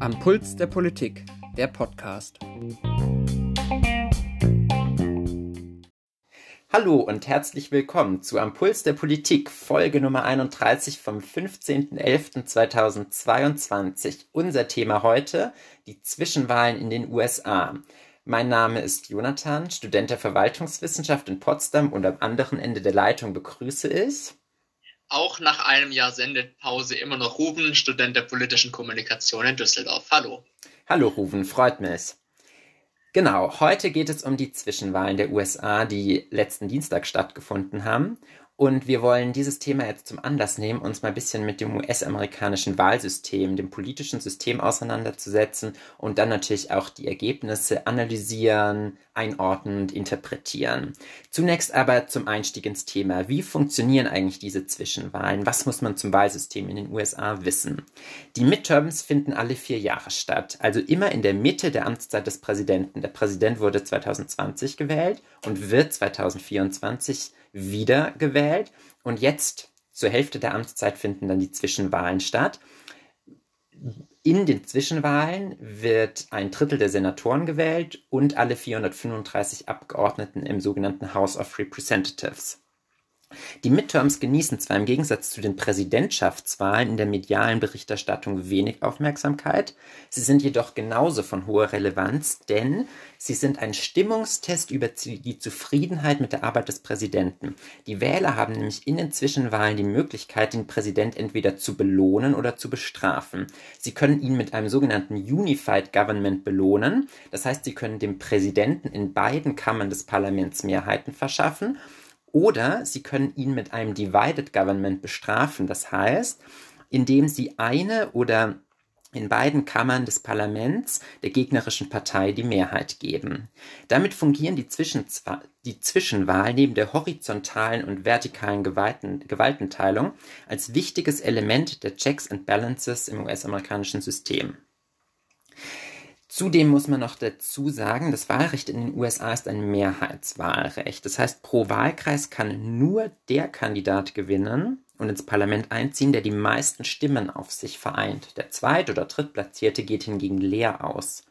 Am Puls der Politik, der Podcast. Hallo und herzlich willkommen zu Am Puls der Politik, Folge Nummer 31 vom 15.11.2022. Unser Thema heute, die Zwischenwahlen in den USA. Mein Name ist Jonathan, Student der Verwaltungswissenschaft in Potsdam und am anderen Ende der Leitung begrüße ich auch nach einem Jahr Sendepause immer noch Ruben, Student der politischen Kommunikation in Düsseldorf. Hallo. Hallo Ruben, freut mich. Genau, heute geht es um die Zwischenwahlen der USA, die letzten Dienstag stattgefunden haben. Und wir wollen dieses Thema jetzt zum Anlass nehmen, uns mal ein bisschen mit dem US-amerikanischen Wahlsystem, dem politischen System auseinanderzusetzen und dann natürlich auch die Ergebnisse analysieren, einordnen und interpretieren. Zunächst aber zum Einstieg ins Thema. Wie funktionieren eigentlich diese Zwischenwahlen? Was muss man zum Wahlsystem in den USA wissen? Die Midterms finden alle vier Jahre statt, also immer in der Mitte der Amtszeit des Präsidenten. Der Präsident wurde 2020 gewählt und wird 2024 wieder gewählt. Und jetzt zur Hälfte der Amtszeit finden dann die Zwischenwahlen statt. In den Zwischenwahlen wird ein Drittel der Senatoren gewählt und alle 435 Abgeordneten im sogenannten House of Representatives. Die Midterms genießen zwar im Gegensatz zu den Präsidentschaftswahlen in der medialen Berichterstattung wenig Aufmerksamkeit, sie sind jedoch genauso von hoher Relevanz, denn sie sind ein Stimmungstest über die Zufriedenheit mit der Arbeit des Präsidenten. Die Wähler haben nämlich in den Zwischenwahlen die Möglichkeit, den Präsident entweder zu belohnen oder zu bestrafen. Sie können ihn mit einem sogenannten Unified Government belohnen, das heißt, sie können dem Präsidenten in beiden Kammern des Parlaments Mehrheiten verschaffen oder sie können ihn mit einem Divided Government bestrafen. Das heißt, indem sie eine oder in beiden Kammern des Parlaments der gegnerischen Partei die Mehrheit geben. Damit fungieren die, Zwischenzwa die Zwischenwahl neben der horizontalen und vertikalen Gewalten Gewaltenteilung als wichtiges Element der Checks and Balances im US-amerikanischen System. Zudem muss man noch dazu sagen, das Wahlrecht in den USA ist ein Mehrheitswahlrecht. Das heißt, pro Wahlkreis kann nur der Kandidat gewinnen und ins Parlament einziehen, der die meisten Stimmen auf sich vereint. Der zweit- oder drittplatzierte geht hingegen leer aus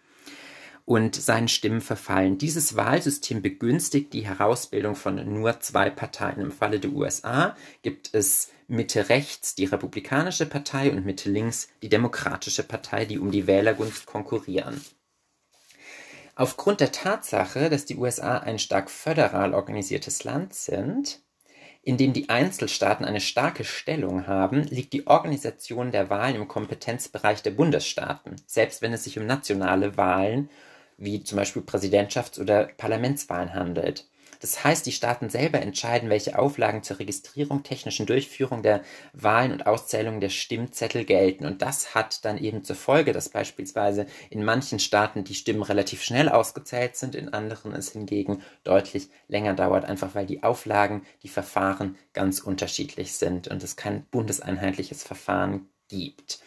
und seinen Stimmen verfallen. Dieses Wahlsystem begünstigt die Herausbildung von nur zwei Parteien. Im Falle der USA gibt es Mitte rechts die Republikanische Partei und Mitte links die Demokratische Partei, die um die Wählergunst konkurrieren. Aufgrund der Tatsache, dass die USA ein stark föderal organisiertes Land sind, in dem die Einzelstaaten eine starke Stellung haben, liegt die Organisation der Wahlen im Kompetenzbereich der Bundesstaaten, selbst wenn es sich um nationale Wahlen wie zum Beispiel Präsidentschafts- oder Parlamentswahlen handelt. Das heißt, die Staaten selber entscheiden, welche Auflagen zur Registrierung, technischen Durchführung der Wahlen und Auszählung der Stimmzettel gelten. Und das hat dann eben zur Folge, dass beispielsweise in manchen Staaten die Stimmen relativ schnell ausgezählt sind, in anderen es hingegen deutlich länger dauert, einfach weil die Auflagen, die Verfahren ganz unterschiedlich sind und es kein bundeseinheitliches Verfahren gibt.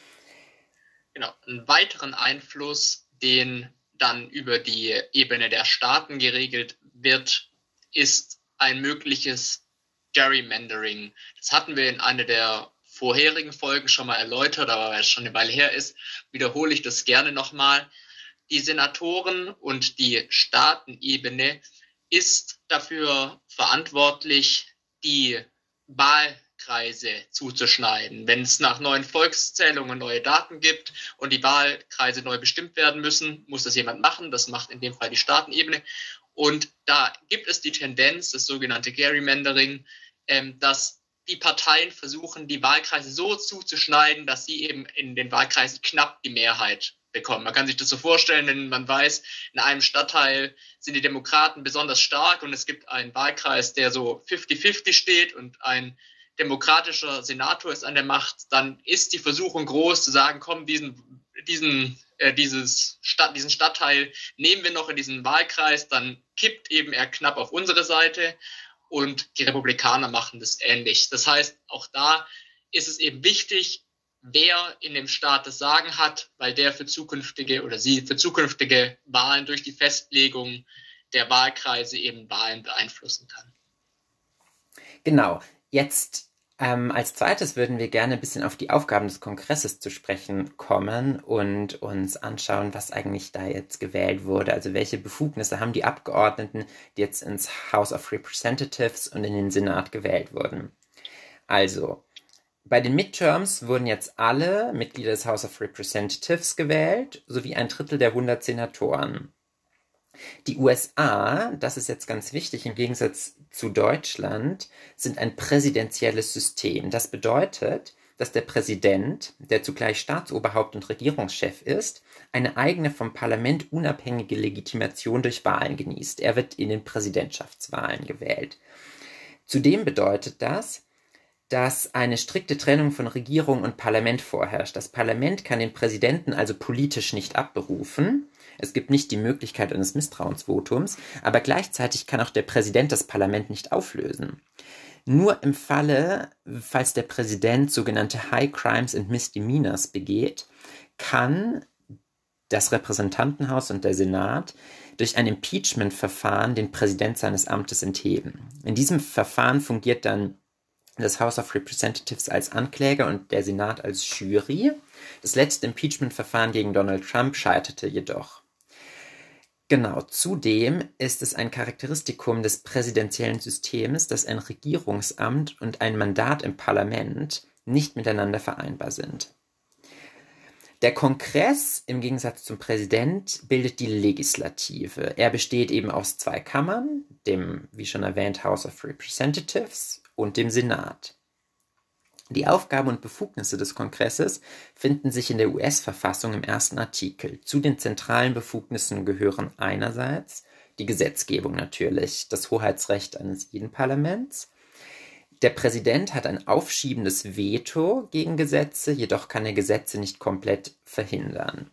Genau, einen weiteren Einfluss, den dann über die Ebene der Staaten geregelt wird, ist ein mögliches Gerrymandering. Das hatten wir in einer der vorherigen Folgen schon mal erläutert, aber weil es schon eine Weile her ist, wiederhole ich das gerne nochmal. Die Senatoren und die Staatenebene ist dafür verantwortlich, die Wahlkreise zuzuschneiden. Wenn es nach neuen Volkszählungen neue Daten gibt und die Wahlkreise neu bestimmt werden müssen, muss das jemand machen. Das macht in dem Fall die Staatenebene. Und da gibt es die Tendenz, das sogenannte Gerrymandering, ähm, dass die Parteien versuchen, die Wahlkreise so zuzuschneiden, dass sie eben in den Wahlkreisen knapp die Mehrheit bekommen. Man kann sich das so vorstellen, wenn man weiß, in einem Stadtteil sind die Demokraten besonders stark und es gibt einen Wahlkreis, der so 50-50 steht und ein demokratischer Senator ist an der Macht, dann ist die Versuchung groß zu sagen, komm, diesen, diesen äh, dieses Stadt, diesen Stadtteil nehmen wir noch in diesen Wahlkreis, dann kippt eben er knapp auf unsere Seite und die Republikaner machen das ähnlich. Das heißt, auch da ist es eben wichtig, wer in dem Staat das Sagen hat, weil der für zukünftige oder sie für zukünftige Wahlen durch die Festlegung der Wahlkreise eben Wahlen beeinflussen kann. Genau. Jetzt Ähm, als zweites würden wir gerne ein bisschen auf die Aufgaben des Kongresses zu sprechen kommen und uns anschauen, was eigentlich da jetzt gewählt wurde. Also welche Befugnisse haben die Abgeordneten, die jetzt ins House of Representatives und in den Senat gewählt wurden. Also, bei den Midterms wurden jetzt alle Mitglieder des House of Representatives gewählt, sowie ein Drittel der 100 Senatoren. Die USA, das ist jetzt ganz wichtig, im Gegensatz zu Deutschland, sind ein präsidentielles System. Das bedeutet, dass der Präsident, der zugleich Staatsoberhaupt und Regierungschef ist, eine eigene vom Parlament unabhängige Legitimation durch Wahlen genießt. Er wird in den Präsidentschaftswahlen gewählt. Zudem bedeutet das, dass eine strikte Trennung von Regierung und Parlament vorherrscht. Das Parlament kann den Präsidenten also politisch nicht abberufen. Es gibt nicht die Möglichkeit eines Misstrauensvotums, aber gleichzeitig kann auch der Präsident das Parlament nicht auflösen. Nur im Falle, falls der Präsident sogenannte High Crimes and Misdemeanors begeht, kann das Repräsentantenhaus und der Senat durch ein Impeachment-Verfahren den Präsident seines Amtes entheben. In diesem Verfahren fungiert dann das House of Representatives als Ankläger und der Senat als Jury. Das letzte Impeachment-Verfahren gegen Donald Trump scheiterte jedoch. Genau, zudem ist es ein Charakteristikum des präsidentiellen Systems, dass ein Regierungsamt und ein Mandat im Parlament nicht miteinander vereinbar sind. Der Kongress im Gegensatz zum Präsident bildet die Legislative. Er besteht eben aus zwei Kammern, dem, wie schon erwähnt, House of Representatives und dem Senat. Die Aufgaben und Befugnisse des Kongresses finden sich in der US-Verfassung im ersten Artikel. Zu den zentralen Befugnissen gehören einerseits die Gesetzgebung natürlich, das Hoheitsrecht eines jeden Parlaments. Der Präsident hat ein aufschiebendes Veto gegen Gesetze, jedoch kann er Gesetze nicht komplett verhindern.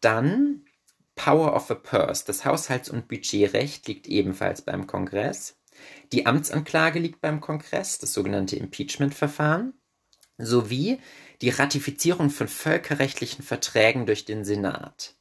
Dann Power of a Purse. Das Haushalts- und Budgetrecht liegt ebenfalls beim Kongress. Die Amtsanklage liegt beim Kongress, das sogenannte Impeachment-Verfahren, sowie die Ratifizierung von völkerrechtlichen Verträgen durch den Senat.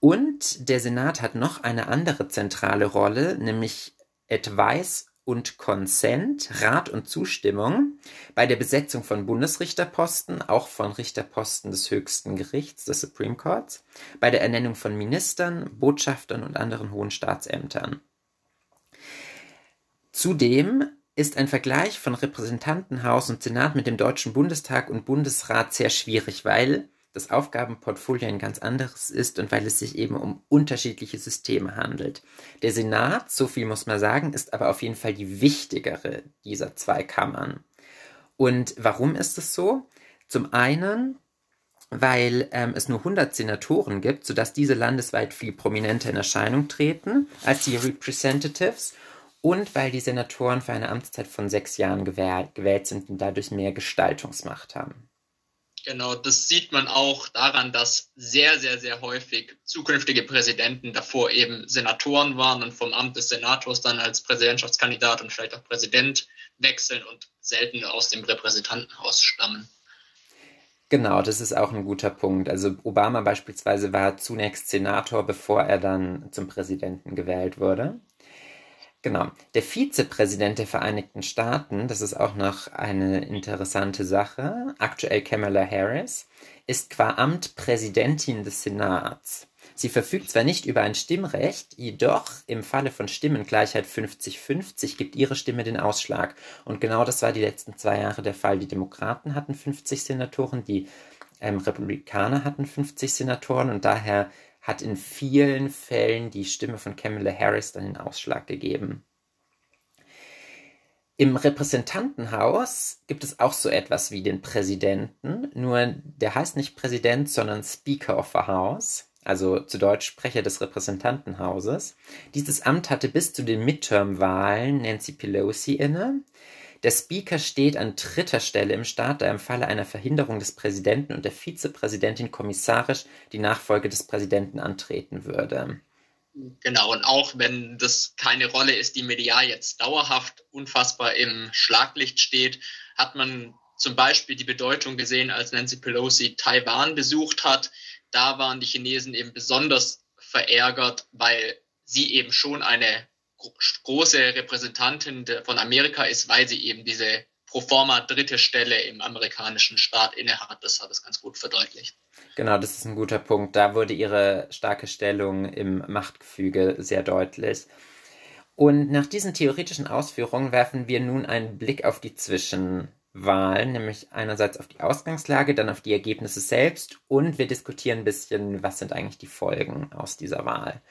Und der Senat hat noch eine andere zentrale Rolle, nämlich Advice und Consent, Rat und Zustimmung bei der Besetzung von Bundesrichterposten, auch von Richterposten des höchsten Gerichts, des Supreme Courts, bei der Ernennung von Ministern, Botschaftern und anderen hohen Staatsämtern. Zudem ist ein Vergleich von Repräsentantenhaus und Senat mit dem Deutschen Bundestag und Bundesrat sehr schwierig, weil das Aufgabenportfolio ein ganz anderes ist und weil es sich eben um unterschiedliche Systeme handelt. Der Senat, so viel muss man sagen, ist aber auf jeden Fall die wichtigere dieser zwei Kammern. Und warum ist es so? Zum einen, weil ähm, es nur 100 Senatoren gibt, sodass diese landesweit viel prominenter in Erscheinung treten als die Representatives und weil die Senatoren für eine Amtszeit von sechs Jahren gewählt sind und dadurch mehr Gestaltungsmacht haben. Genau, das sieht man auch daran, dass sehr, sehr, sehr häufig zukünftige Präsidenten davor eben Senatoren waren und vom Amt des Senators dann als Präsidentschaftskandidat und vielleicht auch Präsident wechseln und selten aus dem Repräsentantenhaus stammen. Genau, das ist auch ein guter Punkt. Also Obama beispielsweise war zunächst Senator, bevor er dann zum Präsidenten gewählt wurde. Genau. Der Vizepräsident der Vereinigten Staaten, das ist auch noch eine interessante Sache, aktuell Kamala Harris, ist qua Amt Präsidentin des Senats. Sie verfügt zwar nicht über ein Stimmrecht, jedoch im Falle von Stimmengleichheit 50-50 gibt ihre Stimme den Ausschlag. Und genau das war die letzten zwei Jahre der Fall. Die Demokraten hatten 50 Senatoren, die ähm, Republikaner hatten 50 Senatoren und daher hat in vielen Fällen die Stimme von Kamala Harris dann den Ausschlag gegeben. Im Repräsentantenhaus gibt es auch so etwas wie den Präsidenten, nur der heißt nicht Präsident, sondern Speaker of the House, also zu Deutsch Sprecher des Repräsentantenhauses. Dieses Amt hatte bis zu den Midterm-Wahlen Nancy Pelosi inne. Der Speaker steht an dritter Stelle im Staat, da im Falle einer Verhinderung des Präsidenten und der Vizepräsidentin kommissarisch die Nachfolge des Präsidenten antreten würde. Genau, und auch wenn das keine Rolle ist, die medial jetzt dauerhaft unfassbar im Schlaglicht steht, hat man zum Beispiel die Bedeutung gesehen, als Nancy Pelosi Taiwan besucht hat. Da waren die Chinesen eben besonders verärgert, weil sie eben schon eine große Repräsentantin von Amerika ist, weil sie eben diese pro forma dritte Stelle im amerikanischen Staat innehat. Das hat es ganz gut verdeutlicht. Genau, das ist ein guter Punkt. Da wurde ihre starke Stellung im Machtgefüge sehr deutlich. Und nach diesen theoretischen Ausführungen werfen wir nun einen Blick auf die Zwischenwahlen, nämlich einerseits auf die Ausgangslage, dann auf die Ergebnisse selbst und wir diskutieren ein bisschen, was sind eigentlich die Folgen aus dieser Wahl.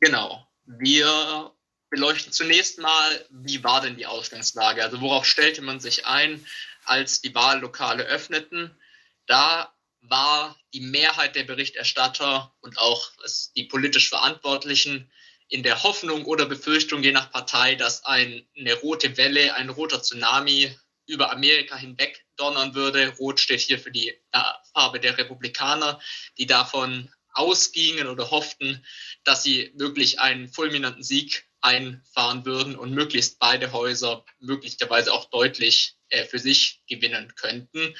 Genau. Wir beleuchten zunächst mal, wie war denn die Ausgangslage? Also worauf stellte man sich ein, als die Wahllokale öffneten? Da war die Mehrheit der Berichterstatter und auch die politisch Verantwortlichen in der Hoffnung oder Befürchtung, je nach Partei, dass ein, eine rote Welle, ein roter Tsunami über Amerika hinweg donnern würde. Rot steht hier für die Farbe der Republikaner, die davon ausgingen oder hofften, dass sie wirklich einen fulminanten Sieg einfahren würden und möglichst beide Häuser möglicherweise auch deutlich äh, für sich gewinnen könnten.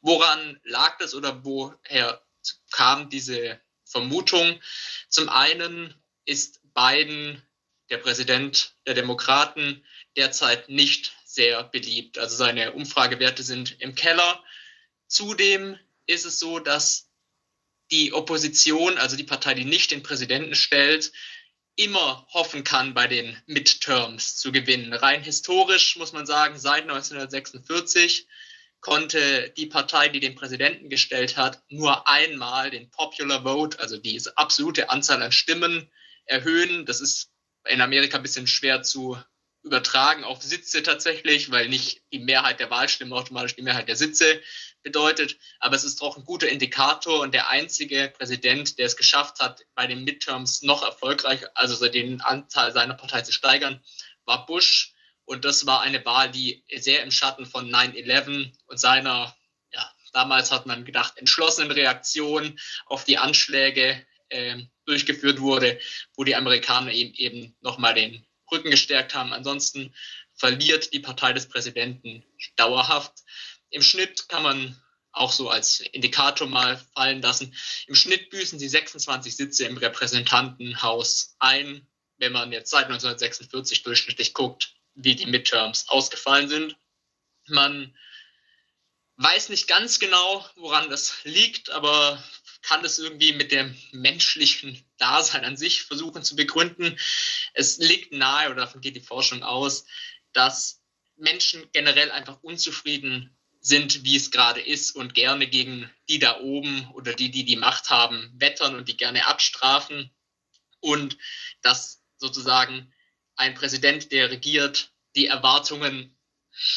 Woran lag das oder woher kam diese Vermutung? Zum einen ist Biden, der Präsident der Demokraten, derzeit nicht sehr beliebt. Also seine Umfragewerte sind im Keller. Zudem ist es so, dass die Opposition, also die Partei, die nicht den Präsidenten stellt, immer hoffen kann, bei den Midterms zu gewinnen. Rein historisch muss man sagen, seit 1946 konnte die Partei, die den Präsidenten gestellt hat, nur einmal den Popular Vote, also diese absolute Anzahl an Stimmen, erhöhen. Das ist in Amerika ein bisschen schwer zu übertragen auf Sitze tatsächlich, weil nicht die Mehrheit der Wahlstimmen automatisch die Mehrheit der Sitze bedeutet. Aber es ist auch ein guter Indikator und der einzige Präsident, der es geschafft hat, bei den Midterms noch erfolgreich, also den Anteil seiner Partei zu steigern, war Bush. Und das war eine Wahl, die sehr im Schatten von 9-11 und seiner, ja, damals hat man gedacht, entschlossenen Reaktion auf die Anschläge äh, durchgeführt wurde, wo die Amerikaner eben, eben nochmal den Rücken gestärkt haben. Ansonsten verliert die Partei des Präsidenten dauerhaft. Im Schnitt kann man auch so als Indikator mal fallen lassen. Im Schnitt büßen sie 26 Sitze im Repräsentantenhaus ein, wenn man jetzt seit 1946 durchschnittlich guckt, wie die Midterms ausgefallen sind. Man weiß nicht ganz genau, woran das liegt, aber kann das irgendwie mit dem menschlichen Dasein an sich versuchen zu begründen. Es liegt nahe, oder davon geht die Forschung aus, dass Menschen generell einfach unzufrieden sind, wie es gerade ist und gerne gegen die da oben oder die, die die Macht haben, wettern und die gerne abstrafen und dass sozusagen ein Präsident, der regiert, die Erwartungen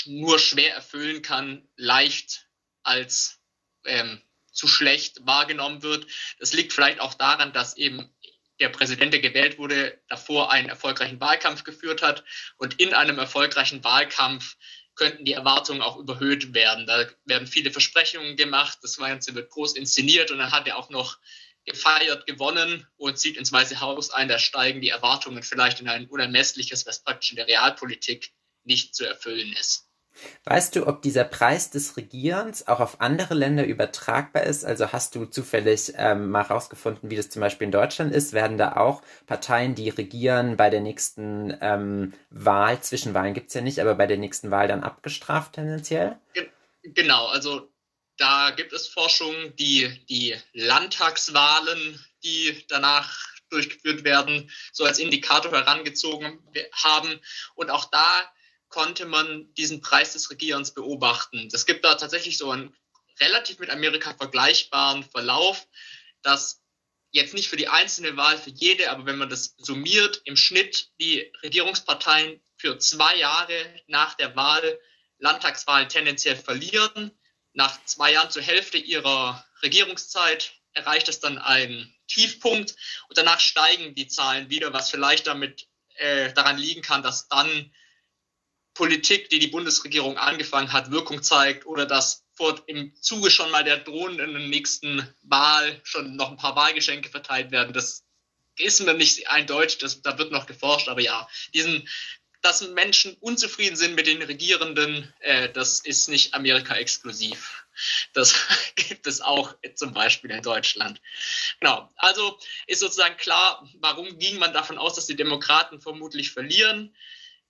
nur schwer erfüllen kann, leicht als ähm, zu schlecht wahrgenommen wird. Das liegt vielleicht auch daran, dass eben der Präsident, der gewählt wurde, davor einen erfolgreichen Wahlkampf geführt hat. Und in einem erfolgreichen Wahlkampf könnten die Erwartungen auch überhöht werden. Da werden viele Versprechungen gemacht, das Ganze wird groß inszeniert und dann hat er auch noch gefeiert, gewonnen und zieht ins Weiße Haus ein. Da steigen die Erwartungen vielleicht in ein unermessliches, was praktisch in der Realpolitik nicht zu erfüllen ist. Weißt du, ob dieser Preis des Regierens auch auf andere Länder übertragbar ist? Also hast du zufällig ähm, mal rausgefunden, wie das zum Beispiel in Deutschland ist? Werden da auch Parteien, die regieren, bei der nächsten ähm, Wahl, Zwischenwahlen gibt es ja nicht, aber bei der nächsten Wahl dann abgestraft tendenziell? Genau, also da gibt es Forschung, die die Landtagswahlen, die danach durchgeführt werden, so als Indikator herangezogen haben. Und auch da konnte man diesen Preis des Regierens beobachten. Es gibt da tatsächlich so einen relativ mit Amerika vergleichbaren Verlauf, dass jetzt nicht für die einzelne Wahl, für jede, aber wenn man das summiert, im Schnitt die Regierungsparteien für zwei Jahre nach der Wahl Landtagswahlen tendenziell verlieren. Nach zwei Jahren zur Hälfte ihrer Regierungszeit erreicht es dann einen Tiefpunkt und danach steigen die Zahlen wieder, was vielleicht damit äh, daran liegen kann, dass dann Politik, die die Bundesregierung angefangen hat, Wirkung zeigt oder dass vor, im Zuge schon mal der drohenden nächsten Wahl schon noch ein paar Wahlgeschenke verteilt werden. Das ist mir nicht eindeutig, das, da wird noch geforscht, aber ja, diesen, dass Menschen unzufrieden sind mit den Regierenden, äh, das ist nicht Amerika exklusiv. Das gibt es auch zum Beispiel in Deutschland. Genau. Also ist sozusagen klar, warum ging man davon aus, dass die Demokraten vermutlich verlieren?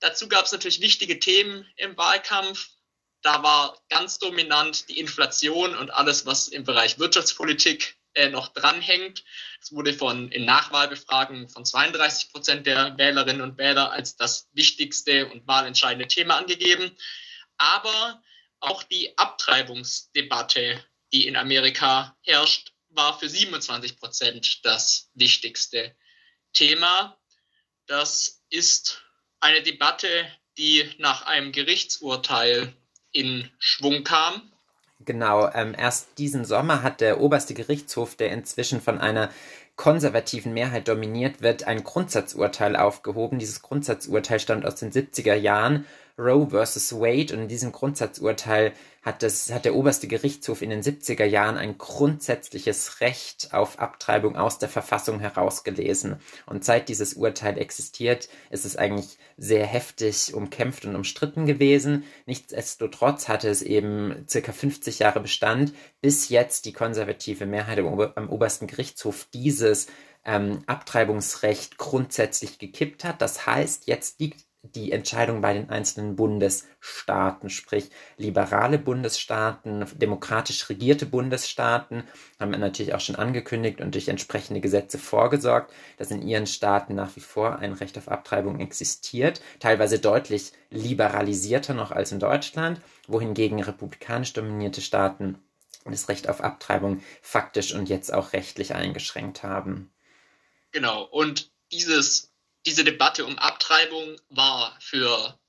Dazu gab es natürlich wichtige Themen im Wahlkampf. Da war ganz dominant die Inflation und alles, was im Bereich Wirtschaftspolitik äh, noch dranhängt. Es wurde von in Nachwahlbefragungen von 32 Prozent der Wählerinnen und Wähler als das wichtigste und wahlentscheidende Thema angegeben. Aber auch die Abtreibungsdebatte, die in Amerika herrscht, war für 27 Prozent das wichtigste Thema. Das ist eine Debatte, die nach einem Gerichtsurteil in Schwung kam. Genau, ähm, erst diesen Sommer hat der oberste Gerichtshof, der inzwischen von einer konservativen Mehrheit dominiert wird, ein Grundsatzurteil aufgehoben. Dieses Grundsatzurteil stammt aus den 70er Jahren Roe versus Wade und in diesem Grundsatzurteil hat, das, hat der oberste Gerichtshof in den 70er Jahren ein grundsätzliches Recht auf Abtreibung aus der Verfassung herausgelesen. Und seit dieses Urteil existiert, ist es eigentlich sehr heftig umkämpft und umstritten gewesen. Nichtsdestotrotz hatte es eben circa 50 Jahre Bestand, bis jetzt die konservative Mehrheit am, Ober am obersten Gerichtshof dieses ähm, Abtreibungsrecht grundsätzlich gekippt hat. Das heißt, jetzt liegt die Entscheidung bei den einzelnen Bundesstaaten, sprich liberale Bundesstaaten, demokratisch regierte Bundesstaaten haben natürlich auch schon angekündigt und durch entsprechende Gesetze vorgesorgt, dass in ihren Staaten nach wie vor ein Recht auf Abtreibung existiert, teilweise deutlich liberalisierter noch als in Deutschland, wohingegen republikanisch dominierte Staaten das Recht auf Abtreibung faktisch und jetzt auch rechtlich eingeschränkt haben. Genau, und dieses diese Debatte um Abtreibung war für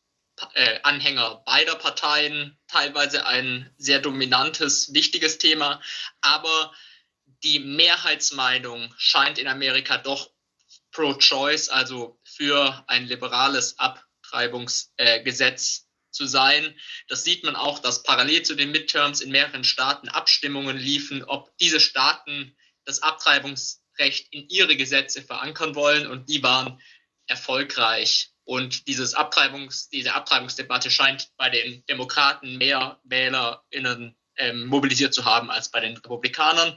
äh, Anhänger beider Parteien teilweise ein sehr dominantes, wichtiges Thema, aber die Mehrheitsmeinung scheint in Amerika doch pro-choice, also für ein liberales Abtreibungsgesetz äh, zu sein. Das sieht man auch, dass parallel zu den Midterms in mehreren Staaten Abstimmungen liefen, ob diese Staaten das Abtreibungsrecht in ihre Gesetze verankern wollen und die waren erfolgreich. Und dieses Abtreibungs, diese Abtreibungsdebatte scheint bei den Demokraten mehr WählerInnen ähm, mobilisiert zu haben als bei den Republikanern.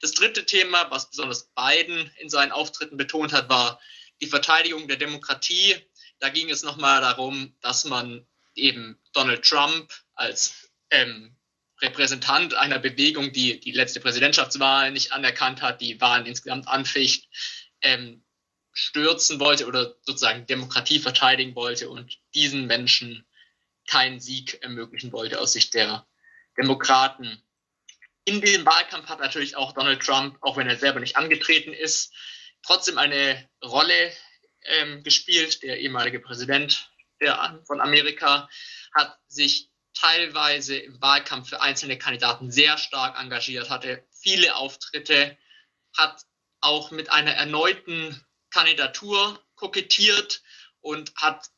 Das dritte Thema, was besonders Biden in seinen Auftritten betont hat, war die Verteidigung der Demokratie. Da ging es nochmal darum, dass man eben Donald Trump als ähm, Repräsentant einer Bewegung, die die letzte Präsidentschaftswahl nicht anerkannt hat, die Wahlen insgesamt anficht, ähm, stürzen wollte oder sozusagen Demokratie verteidigen wollte und diesen Menschen keinen Sieg ermöglichen wollte aus Sicht der Demokraten. In diesem Wahlkampf hat natürlich auch Donald Trump, auch wenn er selber nicht angetreten ist, trotzdem eine Rolle ähm, gespielt. Der ehemalige Präsident der, von Amerika hat sich teilweise im Wahlkampf für einzelne Kandidaten sehr stark engagiert, hatte viele Auftritte, hat auch mit einer erneuten Kandidatur kokettiert und hat,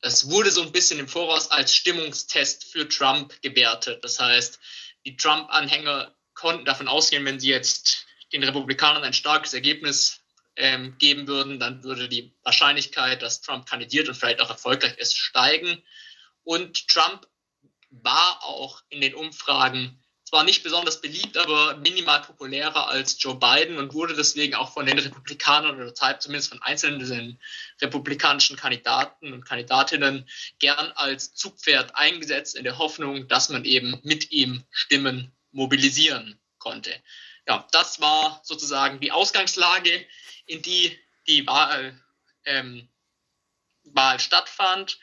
es wurde so ein bisschen im Voraus als Stimmungstest für Trump gewertet. Das heißt, die Trump-Anhänger konnten davon ausgehen, wenn sie jetzt den Republikanern ein starkes Ergebnis ähm, geben würden, dann würde die Wahrscheinlichkeit, dass Trump kandidiert und vielleicht auch erfolgreich ist, steigen. Und Trump war auch in den Umfragen zwar nicht besonders beliebt, aber minimal populärer als Joe Biden und wurde deswegen auch von den Republikanern oder zumindest von einzelnen republikanischen Kandidaten und Kandidatinnen gern als Zugpferd eingesetzt, in der Hoffnung, dass man eben mit ihm Stimmen mobilisieren konnte. Ja, das war sozusagen die Ausgangslage, in die die Wahl, ähm, Wahl stattfand.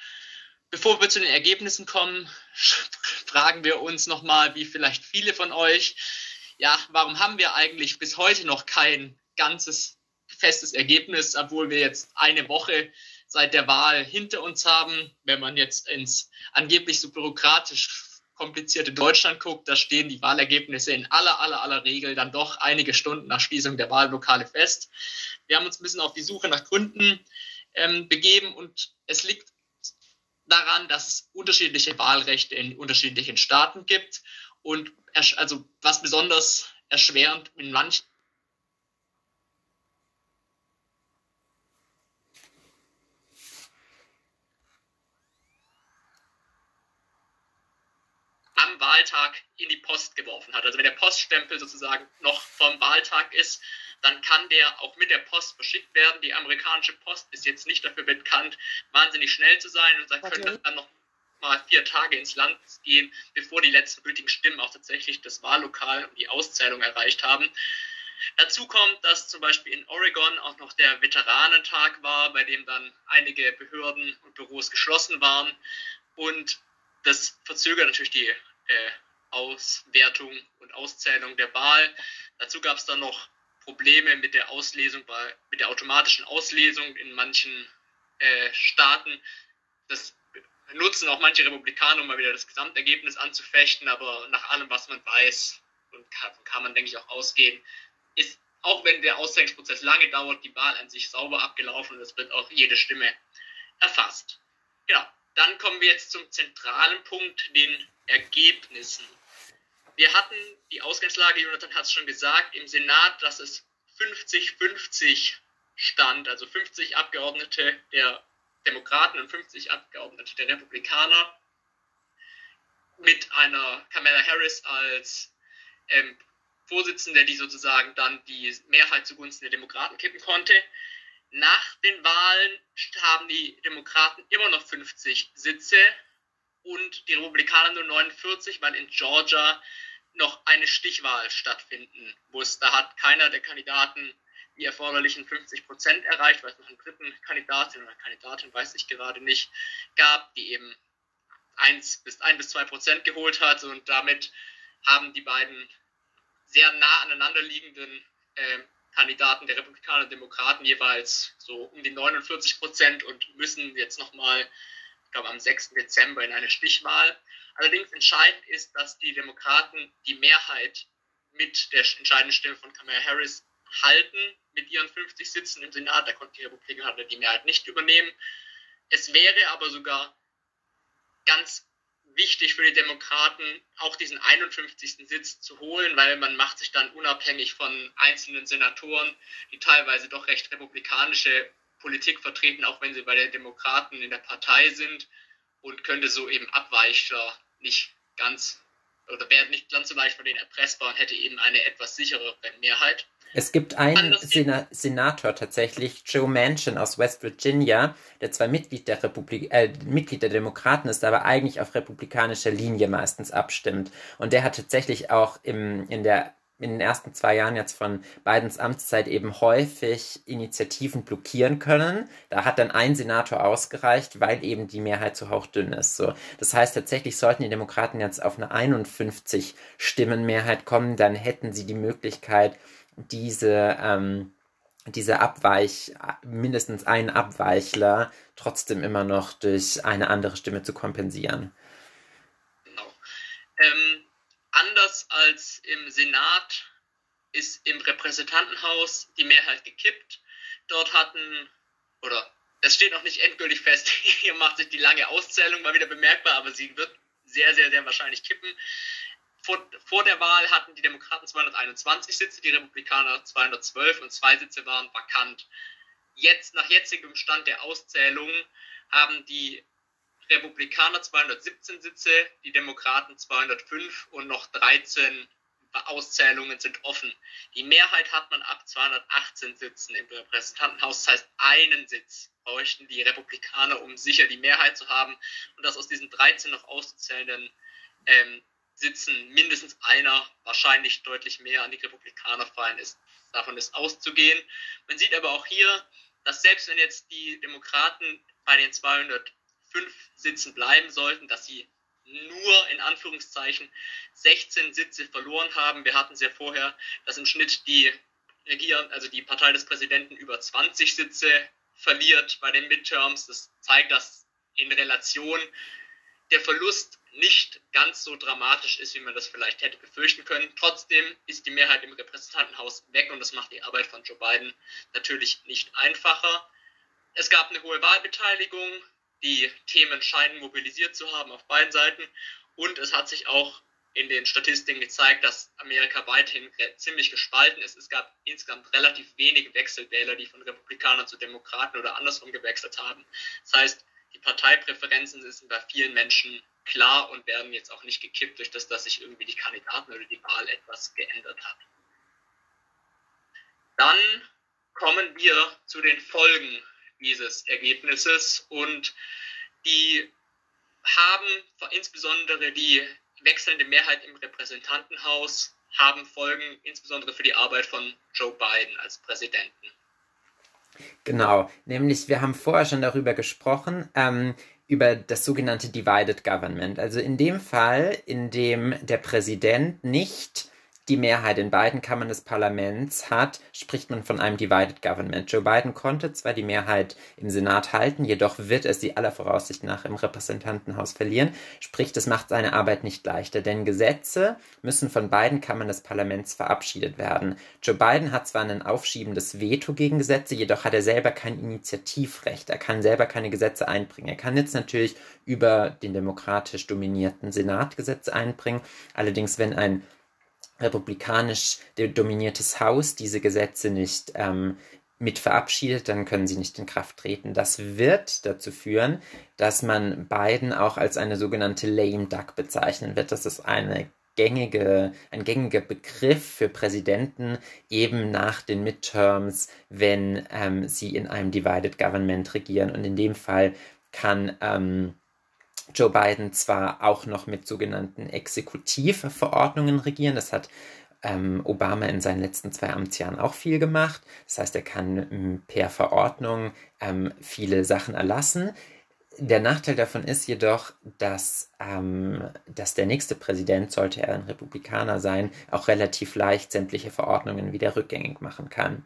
Bevor wir zu den Ergebnissen kommen, fragen wir uns nochmal, wie vielleicht viele von euch, ja, warum haben wir eigentlich bis heute noch kein ganzes festes Ergebnis, obwohl wir jetzt eine Woche seit der Wahl hinter uns haben. Wenn man jetzt ins angeblich so bürokratisch komplizierte Deutschland guckt, da stehen die Wahlergebnisse in aller, aller, aller Regel dann doch einige Stunden nach Schließung der Wahllokale fest. Wir haben uns ein bisschen auf die Suche nach Gründen ähm, begeben und es liegt daran, dass es unterschiedliche Wahlrechte in unterschiedlichen Staaten gibt und also was besonders erschwerend in manchen am Wahltag in die Post geworfen hat. Also wenn der Poststempel sozusagen noch vom Wahltag ist, dann kann der auch mit der Post verschickt werden. Die amerikanische Post ist jetzt nicht dafür bekannt, wahnsinnig schnell zu sein und dann okay. könnte dann noch mal vier Tage ins Land gehen, bevor die letzten gültigen Stimmen auch tatsächlich das Wahllokal und die Auszählung erreicht haben. Dazu kommt, dass zum Beispiel in Oregon auch noch der Veteranentag war, bei dem dann einige Behörden und Büros geschlossen waren. Und das verzögert natürlich die äh, Auswertung und Auszählung der Wahl. Dazu gab es dann noch Probleme mit der Auslesung, bei, mit der automatischen Auslesung in manchen äh, Staaten. Das nutzen auch manche Republikaner, um mal wieder das Gesamtergebnis anzufechten, aber nach allem, was man weiß, und kann, kann man, denke ich, auch ausgehen, ist, auch wenn der Auszählungsprozess lange dauert, die Wahl an sich sauber abgelaufen und es wird auch jede Stimme erfasst. Genau. Dann kommen wir jetzt zum zentralen Punkt, den Ergebnissen. Wir hatten die Ausgangslage, Jonathan hat es schon gesagt, im Senat, dass es 50-50 stand, also 50 Abgeordnete der Demokraten und 50 Abgeordnete der Republikaner mit einer Kamala Harris als ähm, Vorsitzende, die sozusagen dann die Mehrheit zugunsten der Demokraten kippen konnte. Nach den Wahlen haben die Demokraten immer noch 50 Sitze und die Republikaner nur 49, weil in Georgia noch eine Stichwahl stattfinden muss. Da hat keiner der Kandidaten die erforderlichen 50 Prozent erreicht, weil es noch einen dritten Kandidatin oder Kandidatin, weiß ich gerade nicht, gab, die eben 1 bis 1 bis 2 Prozent geholt hat und damit haben die beiden sehr nah aneinander liegenden äh, Kandidaten der Republikaner und Demokraten jeweils so um die 49 Prozent und müssen jetzt nochmal, ich glaube am 6. Dezember in eine Stichwahl. Allerdings entscheidend ist, dass die Demokraten die Mehrheit mit der entscheidenden Stimme von Kamala Harris halten mit ihren 50 Sitzen im Senat. Da konnten die Republikaner die Mehrheit nicht übernehmen. Es wäre aber sogar ganz wichtig für die Demokraten, auch diesen 51. Sitz zu holen, weil man macht sich dann unabhängig von einzelnen Senatoren, die teilweise doch recht republikanische Politik vertreten, auch wenn sie bei den Demokraten in der Partei sind und könnte so eben Abweichler nicht ganz oder wäre nicht ganz so leicht von denen erpressbar und hätte eben eine etwas sicherere Mehrheit. Es gibt einen Sena Senator tatsächlich, Joe Manchin aus West Virginia, der zwar Mitglied der Republik, äh, Mitglied der Demokraten ist, aber eigentlich auf republikanischer Linie meistens abstimmt. Und der hat tatsächlich auch im, in der in den ersten zwei Jahren jetzt von Bidens Amtszeit eben häufig Initiativen blockieren können. Da hat dann ein Senator ausgereicht, weil eben die Mehrheit zu hauchdünn ist. So, das heißt tatsächlich sollten die Demokraten jetzt auf eine 51 Stimmenmehrheit kommen, dann hätten sie die Möglichkeit, diese, ähm, diese Abweich, mindestens einen Abweichler trotzdem immer noch durch eine andere Stimme zu kompensieren. Genau. Ähm, anders als im Senat ist im Repräsentantenhaus die Mehrheit gekippt. Dort hatten, oder es steht noch nicht endgültig fest, hier macht sich die lange Auszählung mal wieder bemerkbar, aber sie wird sehr, sehr, sehr wahrscheinlich kippen. Vor, vor der Wahl hatten die Demokraten 221 Sitze, die Republikaner 212 und zwei Sitze waren vakant. Jetzt, nach jetzigem Stand der Auszählung, haben die Republikaner 217 Sitze, die Demokraten 205 und noch 13 Auszählungen sind offen. Die Mehrheit hat man ab 218 Sitzen im Repräsentantenhaus. Das heißt, einen Sitz bräuchten die Republikaner, um sicher die Mehrheit zu haben. Und dass aus diesen 13 noch auszählenden ähm, Sitzen mindestens einer, wahrscheinlich deutlich mehr an die Republikaner fallen ist. Davon ist auszugehen. Man sieht aber auch hier, dass selbst wenn jetzt die Demokraten bei den 205 Sitzen bleiben sollten, dass sie nur in Anführungszeichen 16 Sitze verloren haben. Wir hatten es ja vorher, dass im Schnitt die Regierung, also die Partei des Präsidenten über 20 Sitze verliert bei den Midterms. Das zeigt, dass in Relation der Verlust nicht ganz so dramatisch ist, wie man das vielleicht hätte befürchten können. Trotzdem ist die Mehrheit im Repräsentantenhaus weg und das macht die Arbeit von Joe Biden natürlich nicht einfacher. Es gab eine hohe Wahlbeteiligung, die Themen scheinen mobilisiert zu haben auf beiden Seiten und es hat sich auch in den Statistiken gezeigt, dass Amerika weiterhin ziemlich gespalten ist. Es gab insgesamt relativ wenige Wechselwähler, die von Republikanern zu Demokraten oder andersrum gewechselt haben. Das heißt, die Parteipräferenzen sind bei vielen Menschen klar und werden jetzt auch nicht gekippt durch das, dass sich irgendwie die Kandidaten oder die Wahl etwas geändert hat. Dann kommen wir zu den Folgen dieses Ergebnisses und die haben insbesondere die wechselnde Mehrheit im Repräsentantenhaus haben Folgen insbesondere für die Arbeit von Joe Biden als Präsidenten. Genau, nämlich wir haben vorher schon darüber gesprochen, ähm, über das sogenannte Divided Government. Also in dem Fall, in dem der Präsident nicht die Mehrheit in beiden Kammern des Parlaments hat, spricht man von einem Divided Government. Joe Biden konnte zwar die Mehrheit im Senat halten, jedoch wird er sie aller Voraussicht nach im Repräsentantenhaus verlieren. Sprich, das macht seine Arbeit nicht leichter, denn Gesetze müssen von beiden Kammern des Parlaments verabschiedet werden. Joe Biden hat zwar ein aufschiebendes Veto gegen Gesetze, jedoch hat er selber kein Initiativrecht. Er kann selber keine Gesetze einbringen. Er kann jetzt natürlich über den demokratisch dominierten Senat Gesetze einbringen. Allerdings, wenn ein republikanisch dominiertes Haus diese Gesetze nicht ähm, mit verabschiedet, dann können sie nicht in Kraft treten. Das wird dazu führen, dass man Biden auch als eine sogenannte lame duck bezeichnen wird. Das ist eine gängige, ein gängiger Begriff für Präsidenten eben nach den Midterms, wenn ähm, sie in einem Divided Government regieren. Und in dem Fall kann ähm, Joe Biden zwar auch noch mit sogenannten Exekutivverordnungen regieren, das hat ähm, Obama in seinen letzten zwei Amtsjahren auch viel gemacht. Das heißt, er kann ähm, per Verordnung ähm, viele Sachen erlassen. Der Nachteil davon ist jedoch, dass, ähm, dass der nächste Präsident, sollte er ein Republikaner sein, auch relativ leicht sämtliche Verordnungen wieder rückgängig machen kann.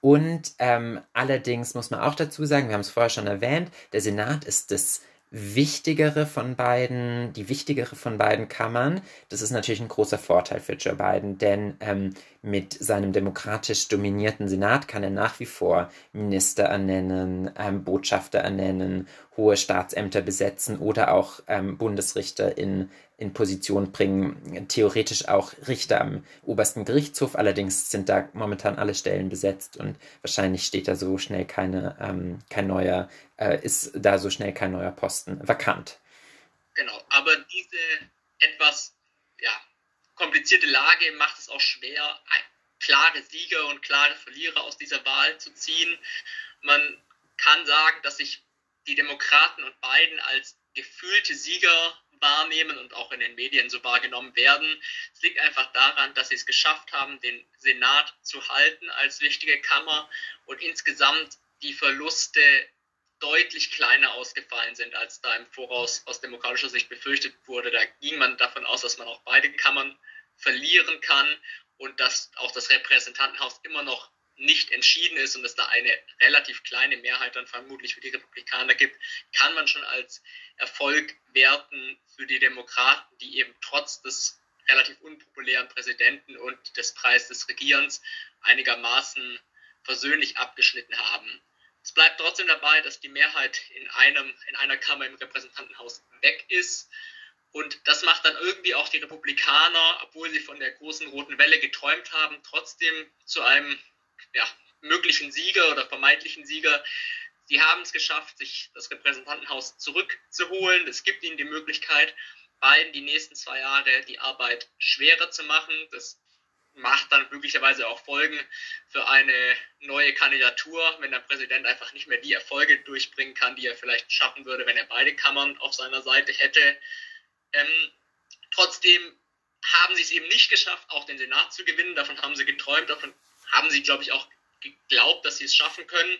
Und ähm, allerdings muss man auch dazu sagen, wir haben es vorher schon erwähnt, der Senat ist das wichtigere von beiden, die wichtigere von beiden Kammern. Das ist natürlich ein großer Vorteil für Joe Biden, denn ähm, mit seinem demokratisch dominierten Senat kann er nach wie vor Minister ernennen, ähm, Botschafter ernennen, hohe Staatsämter besetzen oder auch ähm, Bundesrichter in in Position bringen, theoretisch auch Richter am obersten Gerichtshof. Allerdings sind da momentan alle Stellen besetzt und wahrscheinlich steht da so schnell keine, ähm, kein neuer, äh, ist da so schnell kein neuer Posten vakant. Genau, aber diese etwas ja, komplizierte Lage macht es auch schwer, klare Sieger und klare Verlierer aus dieser Wahl zu ziehen. Man kann sagen, dass sich die Demokraten und Biden als gefühlte Sieger wahrnehmen und auch in den Medien so wahrgenommen werden. Es liegt einfach daran, dass sie es geschafft haben, den Senat zu halten als wichtige Kammer und insgesamt die Verluste deutlich kleiner ausgefallen sind, als da im Voraus aus demokratischer Sicht befürchtet wurde. Da ging man davon aus, dass man auch beide Kammern verlieren kann und dass auch das Repräsentantenhaus immer noch nicht entschieden ist und es da eine relativ kleine Mehrheit dann vermutlich für die Republikaner gibt, kann man schon als Erfolg werten für die Demokraten, die eben trotz des relativ unpopulären Präsidenten und des Preises des Regierens einigermaßen versöhnlich abgeschnitten haben. Es bleibt trotzdem dabei, dass die Mehrheit in, einem, in einer Kammer im Repräsentantenhaus weg ist. Und das macht dann irgendwie auch die Republikaner, obwohl sie von der großen roten Welle geträumt haben, trotzdem zu einem ja, möglichen Sieger oder vermeintlichen Sieger. Sie haben es geschafft, sich das Repräsentantenhaus zurückzuholen. Es gibt ihnen die Möglichkeit, beiden die nächsten zwei Jahre die Arbeit schwerer zu machen. Das macht dann möglicherweise auch Folgen für eine neue Kandidatur, wenn der Präsident einfach nicht mehr die Erfolge durchbringen kann, die er vielleicht schaffen würde, wenn er beide Kammern auf seiner Seite hätte. Ähm, trotzdem haben sie es eben nicht geschafft, auch den Senat zu gewinnen. Davon haben sie geträumt, davon haben sie, glaube ich, auch geglaubt, dass sie es schaffen können.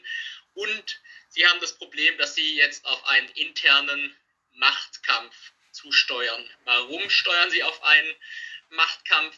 Und sie haben das Problem, dass sie jetzt auf einen internen Machtkampf zusteuern. Warum steuern sie auf einen Machtkampf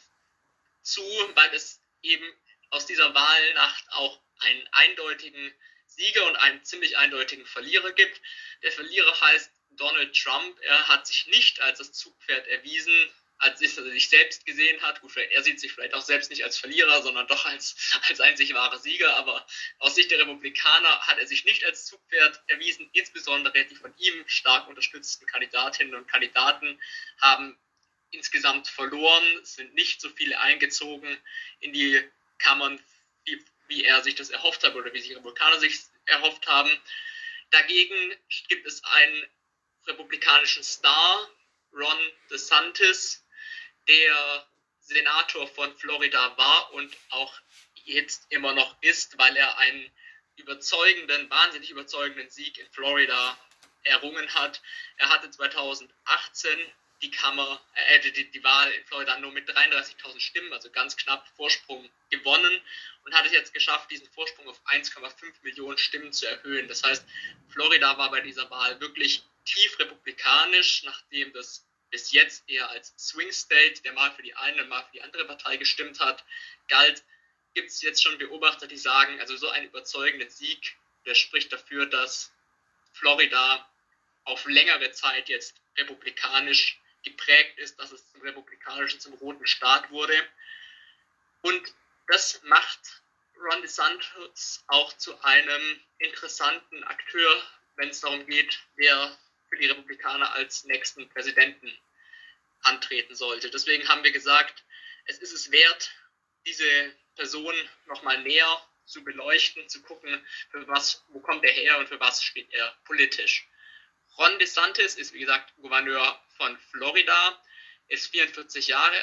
zu? Weil es eben aus dieser Wahlnacht auch einen eindeutigen Sieger und einen ziemlich eindeutigen Verlierer gibt. Der Verlierer heißt Donald Trump. Er hat sich nicht als das Zugpferd erwiesen, als er sich selbst gesehen hat. Gut, er sieht sich vielleicht auch selbst nicht als Verlierer, sondern doch als, als einzig wahrer Sieger. Aber aus Sicht der Republikaner hat er sich nicht als Zugpferd erwiesen. Insbesondere die von ihm stark unterstützten Kandidatinnen und Kandidaten haben insgesamt verloren. Es sind nicht so viele eingezogen in die Kammern, wie, wie er sich das erhofft hat oder wie sich Republikaner sich erhofft haben. Dagegen gibt es einen republikanischen Star, Ron DeSantis, der Senator von Florida war und auch jetzt immer noch ist, weil er einen überzeugenden, wahnsinnig überzeugenden Sieg in Florida errungen hat. Er hatte 2018 die Kammer, äh, die, die Wahl in Florida nur mit 33.000 Stimmen, also ganz knapp Vorsprung gewonnen und hat es jetzt geschafft, diesen Vorsprung auf 1,5 Millionen Stimmen zu erhöhen. Das heißt, Florida war bei dieser Wahl wirklich tief republikanisch, nachdem das bis jetzt eher als Swing State, der mal für die eine, mal für die andere Partei gestimmt hat, galt, gibt es jetzt schon Beobachter, die sagen, also so ein überzeugender Sieg, der spricht dafür, dass Florida auf längere Zeit jetzt republikanisch geprägt ist, dass es zum republikanischen, zum roten Staat wurde. Und das macht Ron DeSantis auch zu einem interessanten Akteur, wenn es darum geht, wer für die Republikaner als nächsten Präsidenten antreten sollte. Deswegen haben wir gesagt, es ist es wert, diese Person nochmal näher zu beleuchten, zu gucken, für was, wo kommt er her und für was steht er politisch. Ron DeSantis ist, wie gesagt, Gouverneur von Florida, ist 44 Jahre,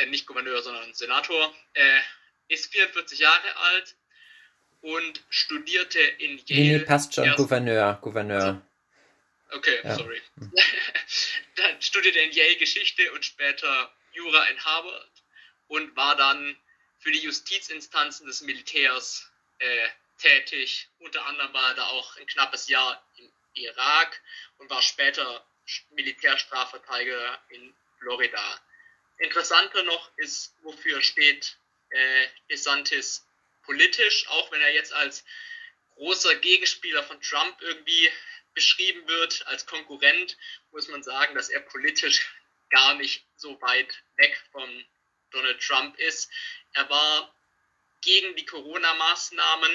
äh, nicht Gouverneur, sondern Senator, äh, ist 44 Jahre alt und studierte in Yale. Nee passt schon, Gouverneur, Gouverneur. Also, okay, ja. sorry. dann studierte in Yale Geschichte und später Jura in Harvard und war dann für die Justizinstanzen des Militärs äh, tätig. Unter anderem war er da auch ein knappes Jahr im Irak und war später Militärstrafverteidiger in Florida. Interessanter noch ist, wofür steht äh, DeSantis politisch, auch wenn er jetzt als großer Gegenspieler von Trump irgendwie beschrieben wird, als Konkurrent, muss man sagen, dass er politisch gar nicht so weit weg von Donald Trump ist. Er war gegen die Corona-Maßnahmen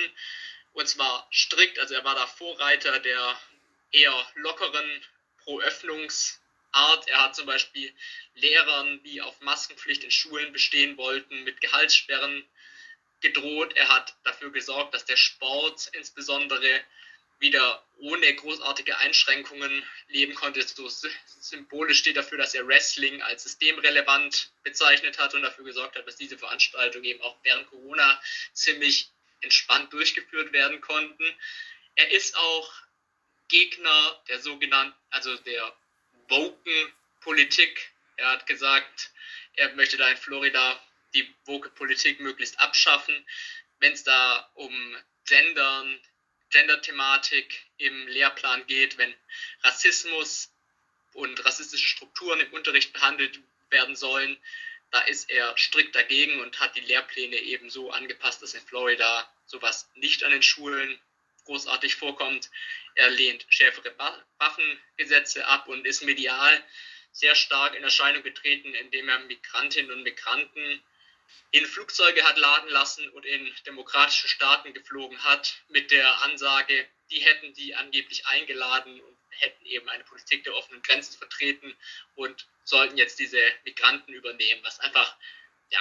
und zwar strikt, also er war da Vorreiter der eher lockeren Pro-Öffnungsart. Er hat zum Beispiel Lehrern, die auf Maskenpflicht in Schulen bestehen wollten, mit Gehaltssperren gedroht. Er hat dafür gesorgt, dass der Sport insbesondere wieder ohne großartige Einschränkungen leben konnte. So symbolisch steht dafür, dass er Wrestling als systemrelevant bezeichnet hat und dafür gesorgt hat, dass diese Veranstaltungen eben auch während Corona ziemlich entspannt durchgeführt werden konnten. Er ist auch Gegner der sogenannten, also der woken Politik. Er hat gesagt, er möchte da in Florida die woke Politik möglichst abschaffen. Wenn es da um Gendern, Gender-Thematik im Lehrplan geht, wenn Rassismus und rassistische Strukturen im Unterricht behandelt werden sollen, da ist er strikt dagegen und hat die Lehrpläne eben so angepasst, dass in Florida sowas nicht an den Schulen großartig vorkommt. Er lehnt schärfere Waffengesetze ab und ist medial sehr stark in Erscheinung getreten, indem er Migrantinnen und Migranten in Flugzeuge hat laden lassen und in demokratische Staaten geflogen hat, mit der Ansage, die hätten die angeblich eingeladen und hätten eben eine Politik der offenen Grenzen vertreten und sollten jetzt diese Migranten übernehmen, was einfach, ja,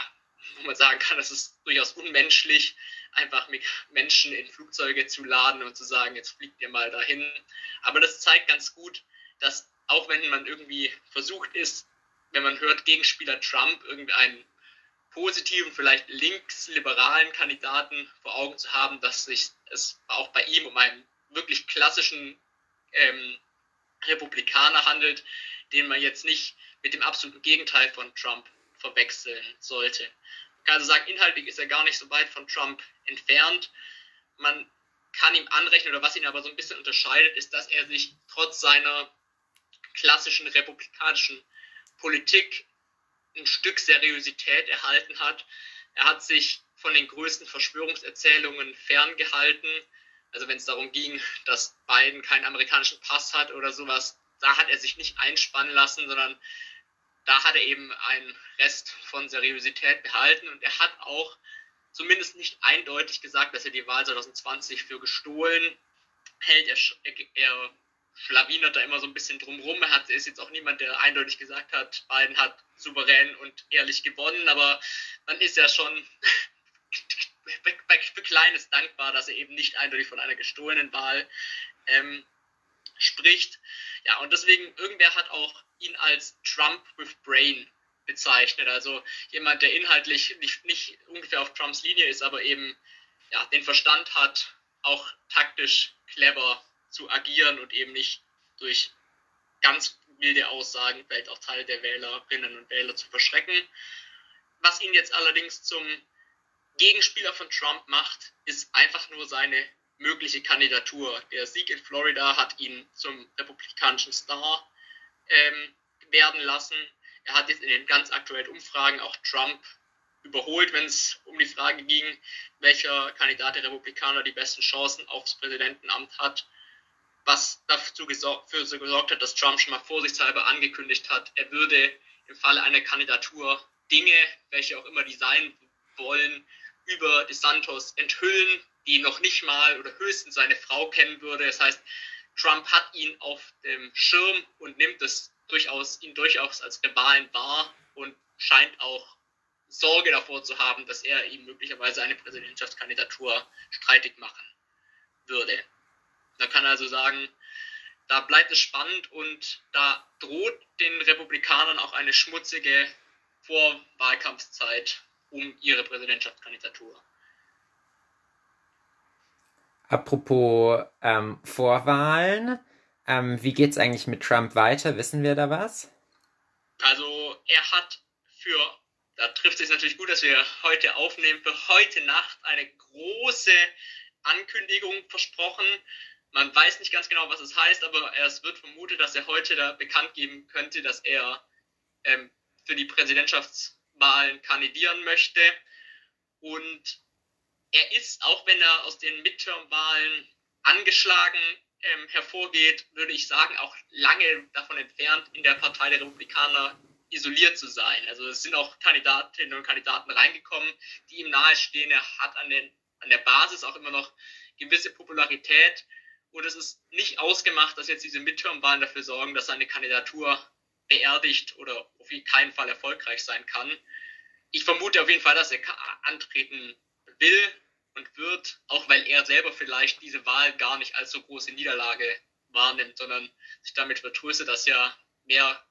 wo man sagen kann, das ist durchaus unmenschlich, einfach Menschen in Flugzeuge zu laden und zu sagen, jetzt fliegt ihr mal dahin. Aber das zeigt ganz gut, dass auch wenn man irgendwie versucht ist, wenn man hört, Gegenspieler Trump irgendeinen positiven, vielleicht linksliberalen Kandidaten vor Augen zu haben, dass sich es auch bei ihm um einen wirklich klassischen ähm, Republikaner handelt, den man jetzt nicht mit dem absoluten Gegenteil von Trump verwechseln sollte. Man kann also sagen, inhaltlich ist er gar nicht so weit von Trump entfernt. Man kann ihm anrechnen, oder was ihn aber so ein bisschen unterscheidet, ist, dass er sich trotz seiner klassischen republikanischen Politik ein Stück Seriosität erhalten hat. Er hat sich von den größten Verschwörungserzählungen ferngehalten. Also wenn es darum ging, dass Biden keinen amerikanischen Pass hat oder sowas, da hat er sich nicht einspannen lassen, sondern da hat er eben einen Rest von Seriosität behalten und er hat auch zumindest nicht eindeutig gesagt, dass er die Wahl 2020 für gestohlen hält. Er, er schlawinert da immer so ein bisschen drumrum. Er hat, ist jetzt auch niemand, der eindeutig gesagt hat, Biden hat souverän und ehrlich gewonnen, aber man ist ja schon für Kleines dankbar, dass er eben nicht eindeutig von einer gestohlenen Wahl ähm, spricht. Ja, und deswegen, irgendwer hat auch ihn als Trump with Brain bezeichnet. Also jemand, der inhaltlich nicht, nicht ungefähr auf Trumps Linie ist, aber eben ja, den Verstand hat, auch taktisch clever zu agieren und eben nicht durch ganz wilde Aussagen vielleicht auch Teile der Wählerinnen und Wähler zu verschrecken. Was ihn jetzt allerdings zum Gegenspieler von Trump macht, ist einfach nur seine mögliche Kandidatur. Der Sieg in Florida hat ihn zum republikanischen Star ähm, werden lassen. Er hat jetzt in den ganz aktuellen Umfragen auch Trump überholt, wenn es um die Frage ging, welcher Kandidat der Republikaner die besten Chancen aufs Präsidentenamt hat, was dafür gesorgt, für gesorgt hat, dass Trump schon mal vorsichtshalber angekündigt hat, er würde im Falle einer Kandidatur Dinge, welche auch immer die sein wollen, über DeSantos enthüllen, die noch nicht mal oder höchstens seine Frau kennen würde. Das heißt, Trump hat ihn auf dem Schirm und nimmt es durchaus, ihn durchaus als Rivalen wahr und scheint auch Sorge davor zu haben, dass er ihm möglicherweise eine Präsidentschaftskandidatur streitig machen würde. Man kann also sagen, da bleibt es spannend und da droht den Republikanern auch eine schmutzige Vorwahlkampfzeit um ihre Präsidentschaftskandidatur. Apropos ähm, Vorwahlen, ähm, wie geht es eigentlich mit Trump weiter? Wissen wir da was? Also er hat für, da trifft es sich natürlich gut, dass wir heute aufnehmen, für heute Nacht eine große Ankündigung versprochen. Man weiß nicht ganz genau, was es heißt, aber es wird vermutet, dass er heute da bekannt geben könnte, dass er ähm, für die Präsidentschaftswahlen kandidieren möchte. Und er ist, auch wenn er aus den Midterm-Wahlen angeschlagen ähm, hervorgeht, würde ich sagen, auch lange davon entfernt, in der Partei der Republikaner isoliert zu sein. Also es sind auch Kandidatinnen und Kandidaten reingekommen, die ihm nahestehen. Er hat an, den, an der Basis auch immer noch gewisse Popularität. Und es ist nicht ausgemacht, dass jetzt diese Midterm-Wahlen dafür sorgen, dass seine Kandidatur beerdigt oder auf keinen Fall erfolgreich sein kann. Ich vermute auf jeden Fall, dass er antreten will und wird, auch weil er selber vielleicht diese Wahl gar nicht als so große Niederlage wahrnimmt, sondern sich damit vertröstet, dass ja mehr,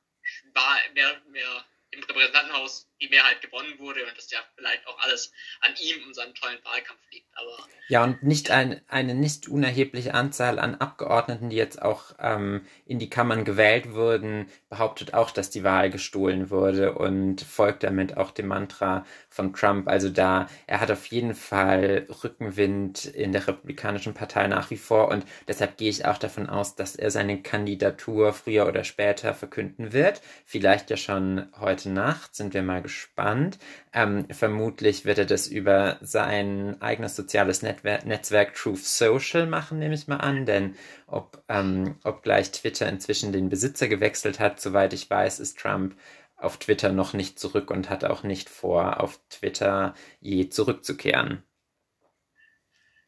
mehr, mehr im Repräsentantenhaus die Mehrheit gewonnen wurde und das ja vielleicht auch alles an ihm und seinem tollen Wahlkampf liegt. Aber ja, und nicht ein, eine nicht unerhebliche Anzahl an Abgeordneten, die jetzt auch ähm, in die Kammern gewählt wurden, behauptet auch, dass die Wahl gestohlen wurde und folgt damit auch dem Mantra von Trump. Also da, er hat auf jeden Fall Rückenwind in der Republikanischen Partei nach wie vor und deshalb gehe ich auch davon aus, dass er seine Kandidatur früher oder später verkünden wird. Vielleicht ja schon heute Nacht, sind wir mal gespannt gespannt. Ähm, vermutlich wird er das über sein eigenes soziales Netwer Netzwerk Truth Social machen, nehme ich mal an, denn ob, ähm, obgleich Twitter inzwischen den Besitzer gewechselt hat, soweit ich weiß, ist Trump auf Twitter noch nicht zurück und hat auch nicht vor, auf Twitter je zurückzukehren.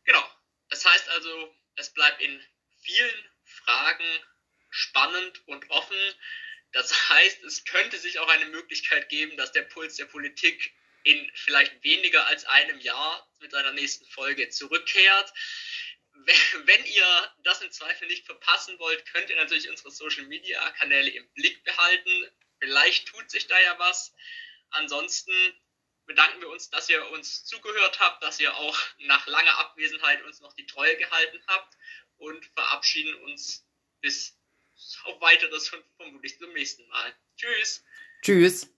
Genau. Das heißt also, es bleibt in vielen Fragen spannend und offen. Das heißt, es könnte sich auch eine Möglichkeit geben, dass der Puls der Politik in vielleicht weniger als einem Jahr mit seiner nächsten Folge zurückkehrt. Wenn ihr das im Zweifel nicht verpassen wollt, könnt ihr natürlich unsere Social Media Kanäle im Blick behalten. Vielleicht tut sich da ja was. Ansonsten bedanken wir uns, dass ihr uns zugehört habt, dass ihr auch nach langer Abwesenheit uns noch die Treue gehalten habt und verabschieden uns bis auf weiteres und vermutlich zum nächsten Mal. Tschüss. Tschüss.